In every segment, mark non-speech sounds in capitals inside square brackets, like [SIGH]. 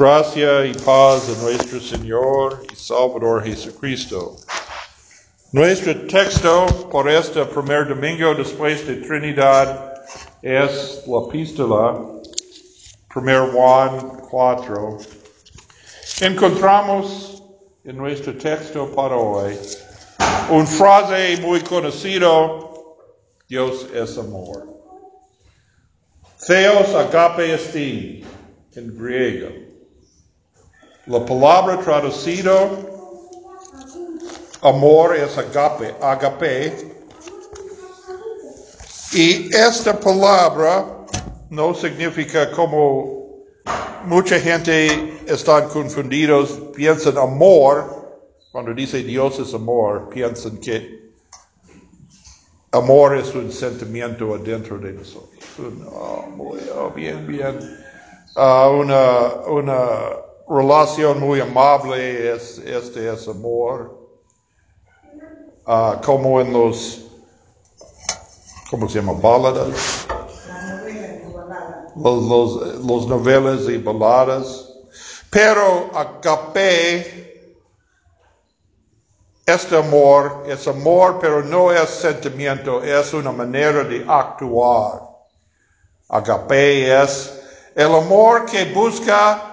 Gracia y paz de nuestro Señor y Salvador Jesucristo. Nuestro texto por este primer domingo después de Trinidad es la epístola 1 Juan 4. Encontramos en nuestro texto para hoy una frase muy conocido, Dios es amor. Theos agape esti en griego. La palabra traducido amor es agape, agape. Y esta palabra no significa como mucha gente están confundidos, piensan amor, cuando dice Dios es amor, piensan que amor es un sentimiento adentro de nosotros. Muy, oh, bien, bien. Uh, una, una relación muy amable, es, este es amor. Uh, como en los, ¿cómo se llama? Baladas. Los, los, los novelas y baladas. Pero agape, este amor es amor, pero no es sentimiento, es una manera de actuar. Agape es el amor que busca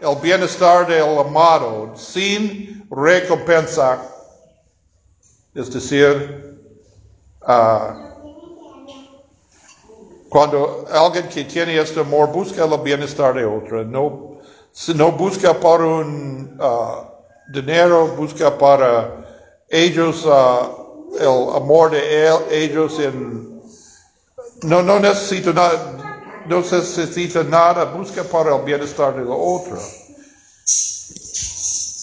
el bienestar del amado sin recompensa, es decir, uh, cuando alguien que tiene este amor busca el bienestar de otro, no, no busca para un uh, dinero, busca para ellos uh, el amor de él, ellos en, no, no necesita nada, no necesita nada, busca para el bienestar de la otra.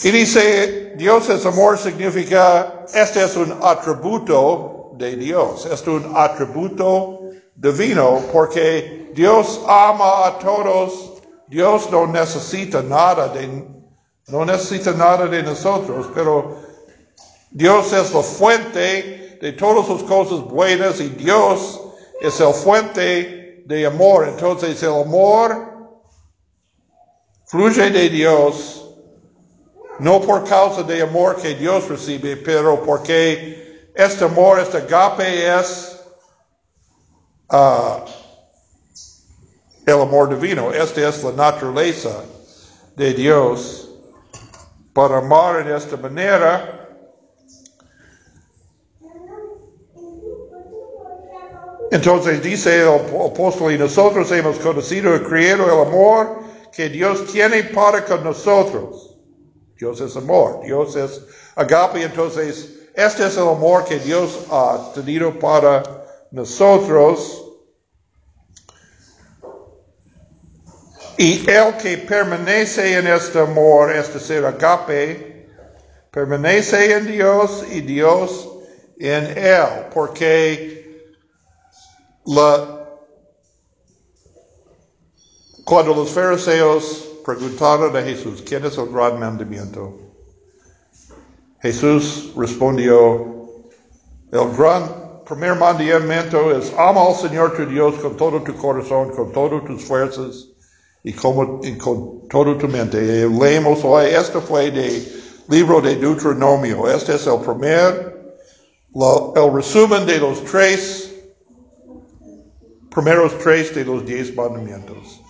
Y dice, Dios es amor significa, este es un atributo de Dios, este es un atributo divino, porque Dios ama a todos, Dios no necesita nada de, no necesita nada de nosotros, pero Dios es la fuente de todas las cosas buenas y Dios es el fuente de amor. Entonces el amor fluye de Dios, no por causa de amor que Dios recibe, pero porque este amor, este agape es uh, el amor divino. Esta es la naturaleza de Dios. Para amar en esta manera, Entonces dice el apóstol, y nosotros hemos conocido y creído el amor que Dios tiene para con nosotros. Dios es amor, Dios es agape, entonces este es el amor que Dios ha tenido para nosotros. Y el que permanece en este amor, es decir, agape, permanece en Dios y Dios en él, porque la, cuando los fariseos preguntaron a Jesús, ¿quién es el gran mandamiento? Jesús respondió, el gran primer mandamiento es ama al Señor tu Dios con todo tu corazón, con todas tus fuerzas y, como, y con toda tu mente. Leemos hoy, este fue del libro de Deuteronomio. Este es el primer, la, el resumen de los tres primeros tres de los diez mandamientos.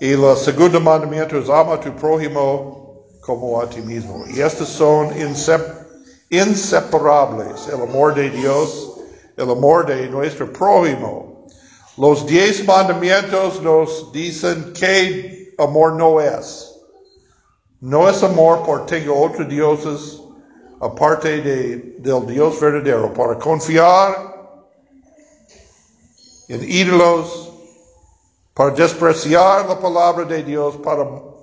Y el segundo mandamiento es ama a tu prójimo como a ti mismo. Y estos son inseparables. El amor de Dios, el amor de nuestro prójimo. Los diez mandamientos nos dicen que amor no es. No es amor por tengo otros dioses aparte de, del Dios verdadero, para confiar en ídolos, para despreciar la palabra de Dios, para uh,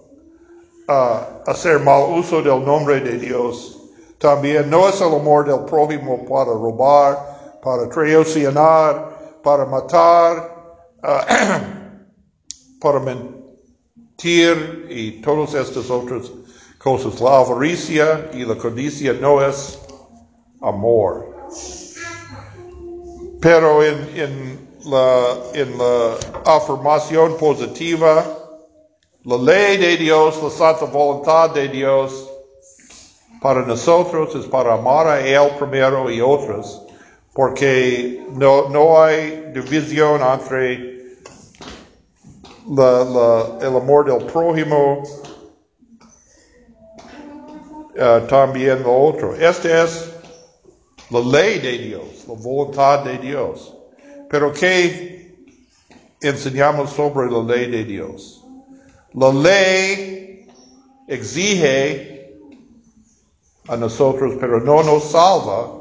hacer mal uso del nombre de Dios. También no es el amor del prójimo para robar, para traicionar, para matar, uh, [CLEARS THROAT] para mentir y todas estas otras cosas. La avaricia y la codicia no es amor. Pero en, en la, en la afirmación positiva la ley de Dios, la santa voluntad de Dios para nosotros es para amar a Él primero y otros, porque no, no hay división entre la, el amor del prójimo uh, también lo otro. Esta es la ley de Dios, la voluntad de Dios. Pero ¿qué enseñamos sobre la ley de Dios? La ley exige a nosotros, pero no nos salva.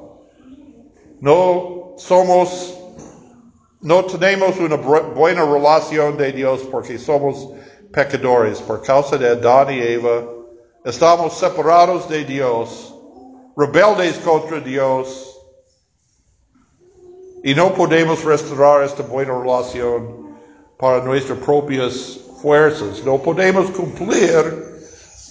No somos, no tenemos una buena relación de Dios porque somos pecadores por causa de Adán y Eva. Estamos separados de Dios, rebeldes contra Dios y no podemos restaurar esta buena relación para nuestras propias fuerzas. No podemos cumplir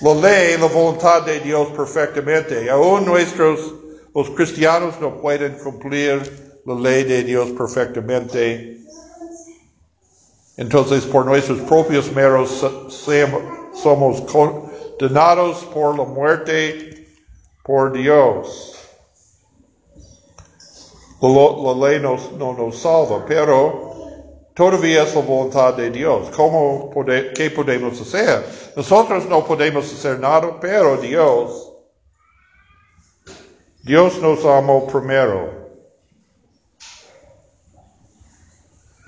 la ley, la voluntad de Dios perfectamente. Aún nuestros, los cristianos no pueden cumplir la ley de Dios perfectamente. Entonces, por nuestros propios meros somos condenados por la muerte por Dios la, ley no nos salva, pero todavía es la voluntad de Dios. ¿Cómo ¿Qué podemos hacer? Nosotros no podemos hacer nada, pero Dios, Dios nos amó primero.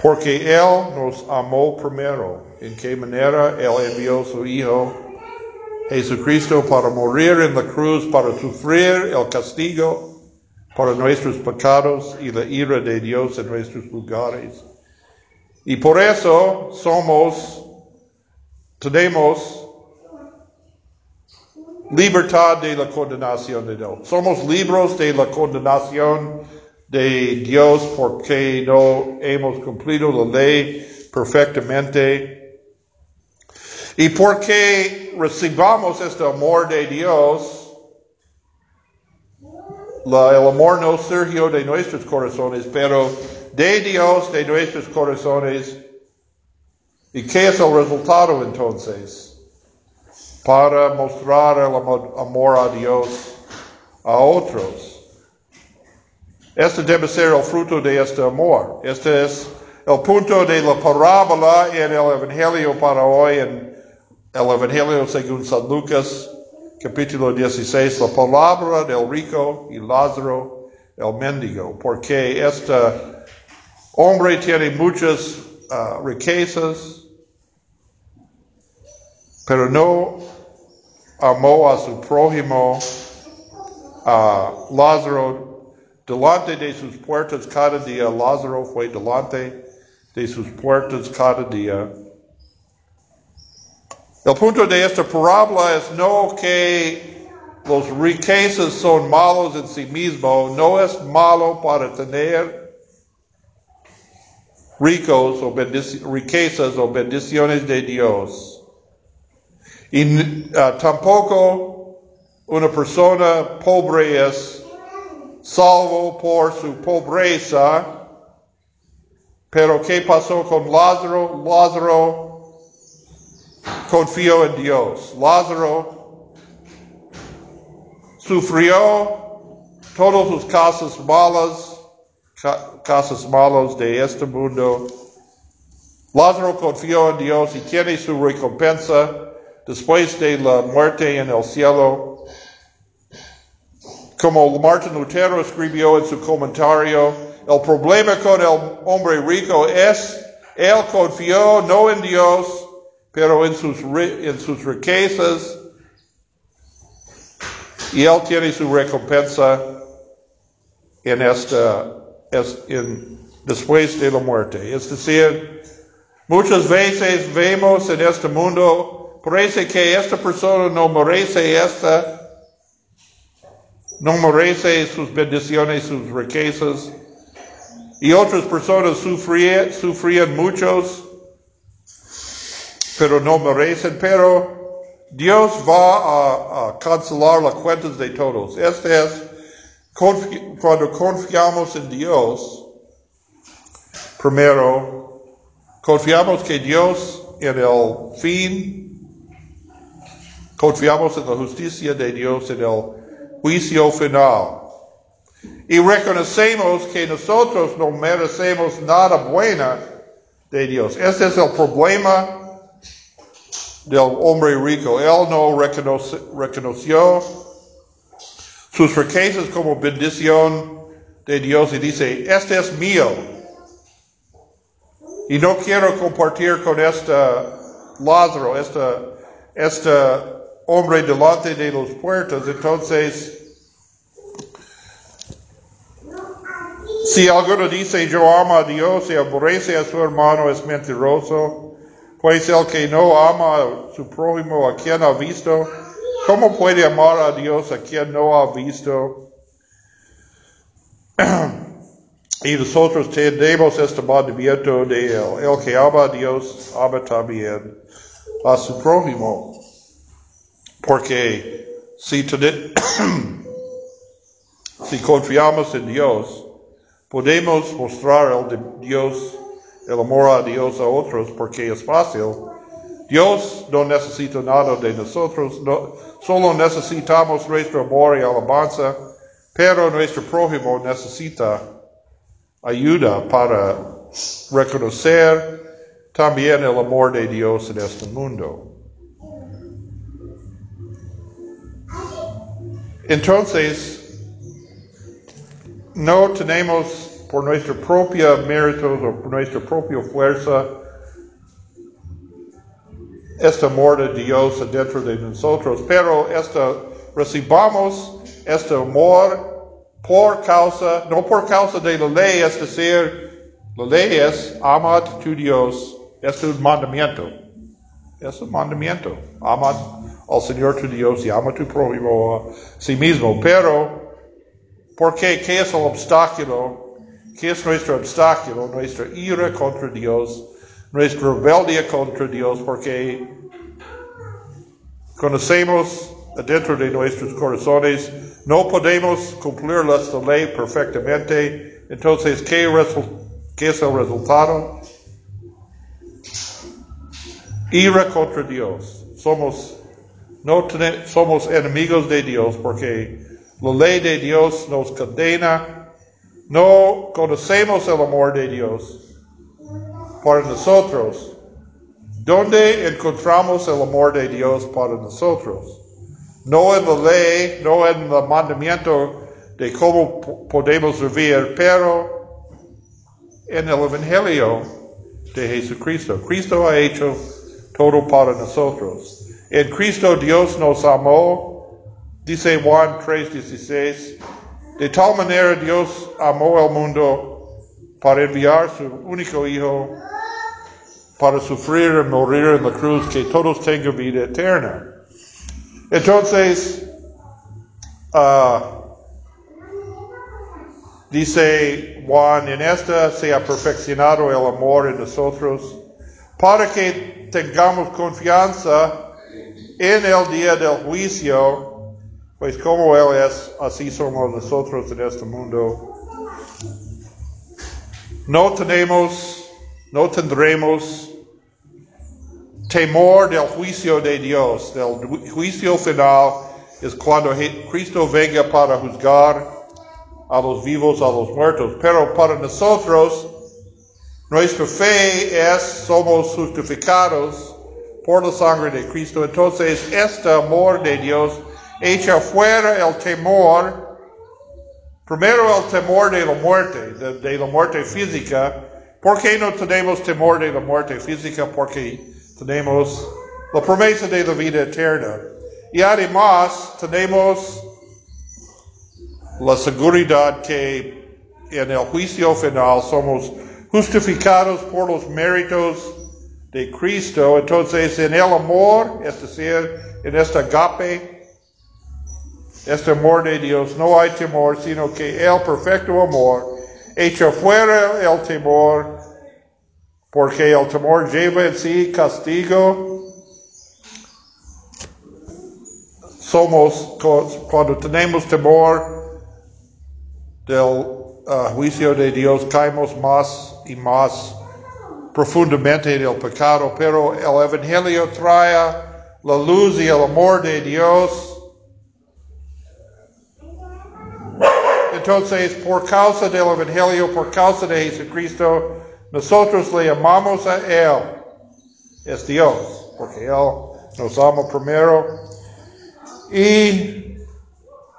Porque Él nos amó primero. ¿En qué manera Él envió su Hijo Jesucristo para morir en la cruz, para sufrir el castigo para nuestros pecados y la ira de Dios en nuestros lugares. Y por eso somos, tenemos libertad de la condenación de Dios. Somos libres de la condenación de Dios porque no hemos cumplido la ley perfectamente. Y porque recibamos este amor de Dios, el amor no surgió de nuestros corazones, pero de Dios, de nuestros corazones. ¿Y qué es el resultado entonces? Para mostrar el amor a Dios a otros. Este debe ser el fruto de este amor. Este es el punto de la parábola en el Evangelio para hoy, en el Evangelio según San Lucas capítulo 16, la palabra del rico y Lázaro el mendigo, porque este hombre tiene muchas uh, riquezas, pero no amó a su prójimo, a Lázaro, delante de sus puertas cada día, Lázaro fue delante de sus puertas cada día el punto de esta parábola es no que los riquezas son malos en sí mismos, no es malo para tener ricos o riquezas o bendiciones de Dios. Y uh, tampoco una persona pobre es salvo por su pobreza. Pero ¿qué pasó con Lázaro? Lázaro confió en Dios. Lázaro sufrió todas sus casas malas, casas malas de este mundo. Lázaro confió en Dios y tiene su recompensa después de la muerte en el cielo. Como Martin Lutero escribió en su comentario, el problema con el hombre rico es, él confió no en Dios, pero en sus, en sus riquezas, y Él tiene su recompensa en esta, en, después de la muerte. Es decir, muchas veces vemos en este mundo, parece que esta persona no merece esta, no merece sus bendiciones, sus riquezas, y otras personas sufrían, sufrían muchos, pero no merecen, pero Dios va a, cancelar las cuentas de todos. Este es cuando confiamos en Dios, primero, confiamos que Dios en el fin Confiamos en la justicia de Dios en el juicio final. Y reconocemos que nosotros no merecemos nada buena de Dios. Este es el problema del hombre rico. Él no reconoció sus riquezas como bendición de Dios y dice, este es mío. Y no quiero compartir con este Lázaro, este, este hombre delante de los puertos. Entonces, Si alguno dice yo amo a Dios y aborrece a su hermano es mentiroso, pues el que no ama a su prójimo a quien ha visto, ¿cómo puede amar a Dios a quien no ha visto? [CLEARS THROAT] y nosotros tenemos este mandamiento de él. El que ama a Dios, ama también a su prójimo. Porque si, [CLEARS THROAT] si confiamos en Dios, Podemos mostrar de Dios, el amor a Dios a otros porque es fácil. Dios no necesita nada de nosotros, solo necesitamos nuestro amor y alabanza, pero nuestro prójimo necesita ayuda para reconocer también el amor de Dios en este mundo. Entonces, no tenemos por nuestra propia méritos o por nuestra propia fuerza este amor de Dios dentro de nosotros, pero este, recibamos este amor por causa, no por causa de la ley, es decir, la ley es ama a tu Dios, es un mandamiento, es un mandamiento, ama al Señor tu Dios y ama tu prójimo a sí mismo, pero porque, ¿qué es el obstáculo? ¿Qué es nuestro obstáculo? Nuestra ira contra Dios, nuestra rebeldía contra Dios, porque conocemos dentro de nuestros corazones, no podemos cumplir la ley perfectamente. Entonces, ¿qué, ¿qué es el resultado? Ira contra Dios. Somos, no somos enemigos de Dios porque la ley de Dios nos condena. No conocemos el amor de Dios para nosotros. ¿Dónde encontramos el amor de Dios para nosotros? No en la ley, no en el mandamiento de cómo podemos vivir, pero en el Evangelio de Jesucristo. Cristo ha hecho todo para nosotros. En Cristo Dios nos amó Dice Juan 3:16, de tal manera Dios amó al mundo para enviar su único Hijo para sufrir y morir en la cruz, que todos tengan vida eterna. Entonces, uh, dice Juan, en esta se ha perfeccionado el amor en nosotros, para que tengamos confianza en el día del juicio, pues como Él es, así somos nosotros en este mundo. No tenemos, no tendremos temor del juicio de Dios. Del juicio final es cuando Cristo venga para juzgar a los vivos, a los muertos. Pero para nosotros, nuestra fe es, somos justificados por la sangre de Cristo. Entonces, este amor de Dios echa fuera el temor, primero el temor de la muerte, de, la muerte física. ¿Por qué no tenemos temor de la muerte física? Porque tenemos la promesa de la vida eterna. Y además tenemos la seguridad que en el juicio final somos justificados por los méritos de Cristo. Entonces en el amor, es decir, en este agape, este amor de Dios, no hay temor, sino que el perfecto amor echa fuera el temor, porque el temor lleva en sí castigo. Somos, cuando tenemos temor del uh, juicio de Dios, caemos más y más profundamente en el pecado, pero el Evangelio trae la luz y el amor de Dios. Entonces, por causa del Evangelio, por causa de Jesucristo, nosotros le amamos a Él. Es Dios, porque Él nos ama primero. Y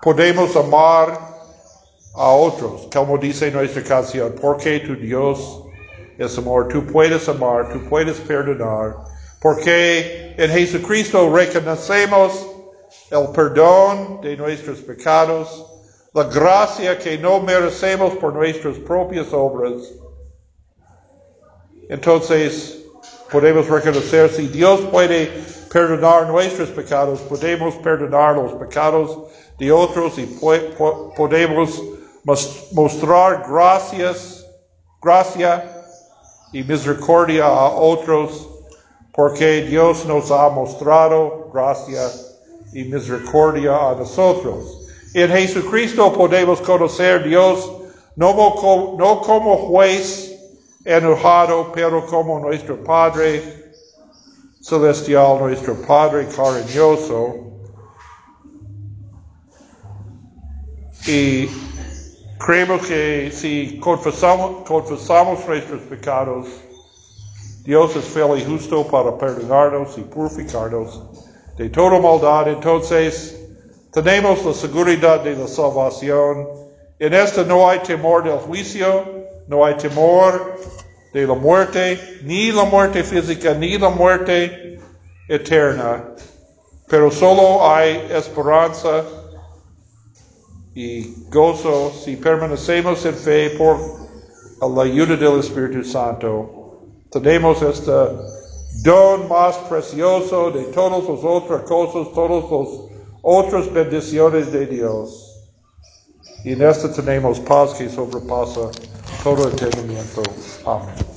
podemos amar a otros, como dice nuestra canción, porque tu Dios es amor, tú puedes amar, tú puedes perdonar, porque en Jesucristo reconocemos el perdón de nuestros pecados, la gracia que no merecemos por nuestras propias obras. Entonces, podemos reconocer si Dios puede perdonar nuestros pecados, podemos perdonar los pecados de otros y podemos mostrar gracias, gracia y misericordia a otros, porque Dios nos ha mostrado gracia y misericordia a nosotros. En Jesucristo podemos conocer a Dios no como, no como juez enojado, pero como nuestro Padre celestial, nuestro Padre cariñoso. Y creemos que si confesamos, confesamos nuestros pecados, Dios es fiel y justo para perdonarnos y purificarnos de toda maldad. Entonces, tenemos la seguridad de la salvación. En esta no hay temor del juicio, no hay temor de la muerte, ni la muerte física, ni la muerte eterna, pero solo hay esperanza y gozo si permanecemos en fe por la ayuda del Espíritu Santo. Tenemos este don más precioso de todas las otras cosas, todas las otras bendiciones de Dios. Y en esto tenemos paz que sobrepasa todo entendimiento. Amén.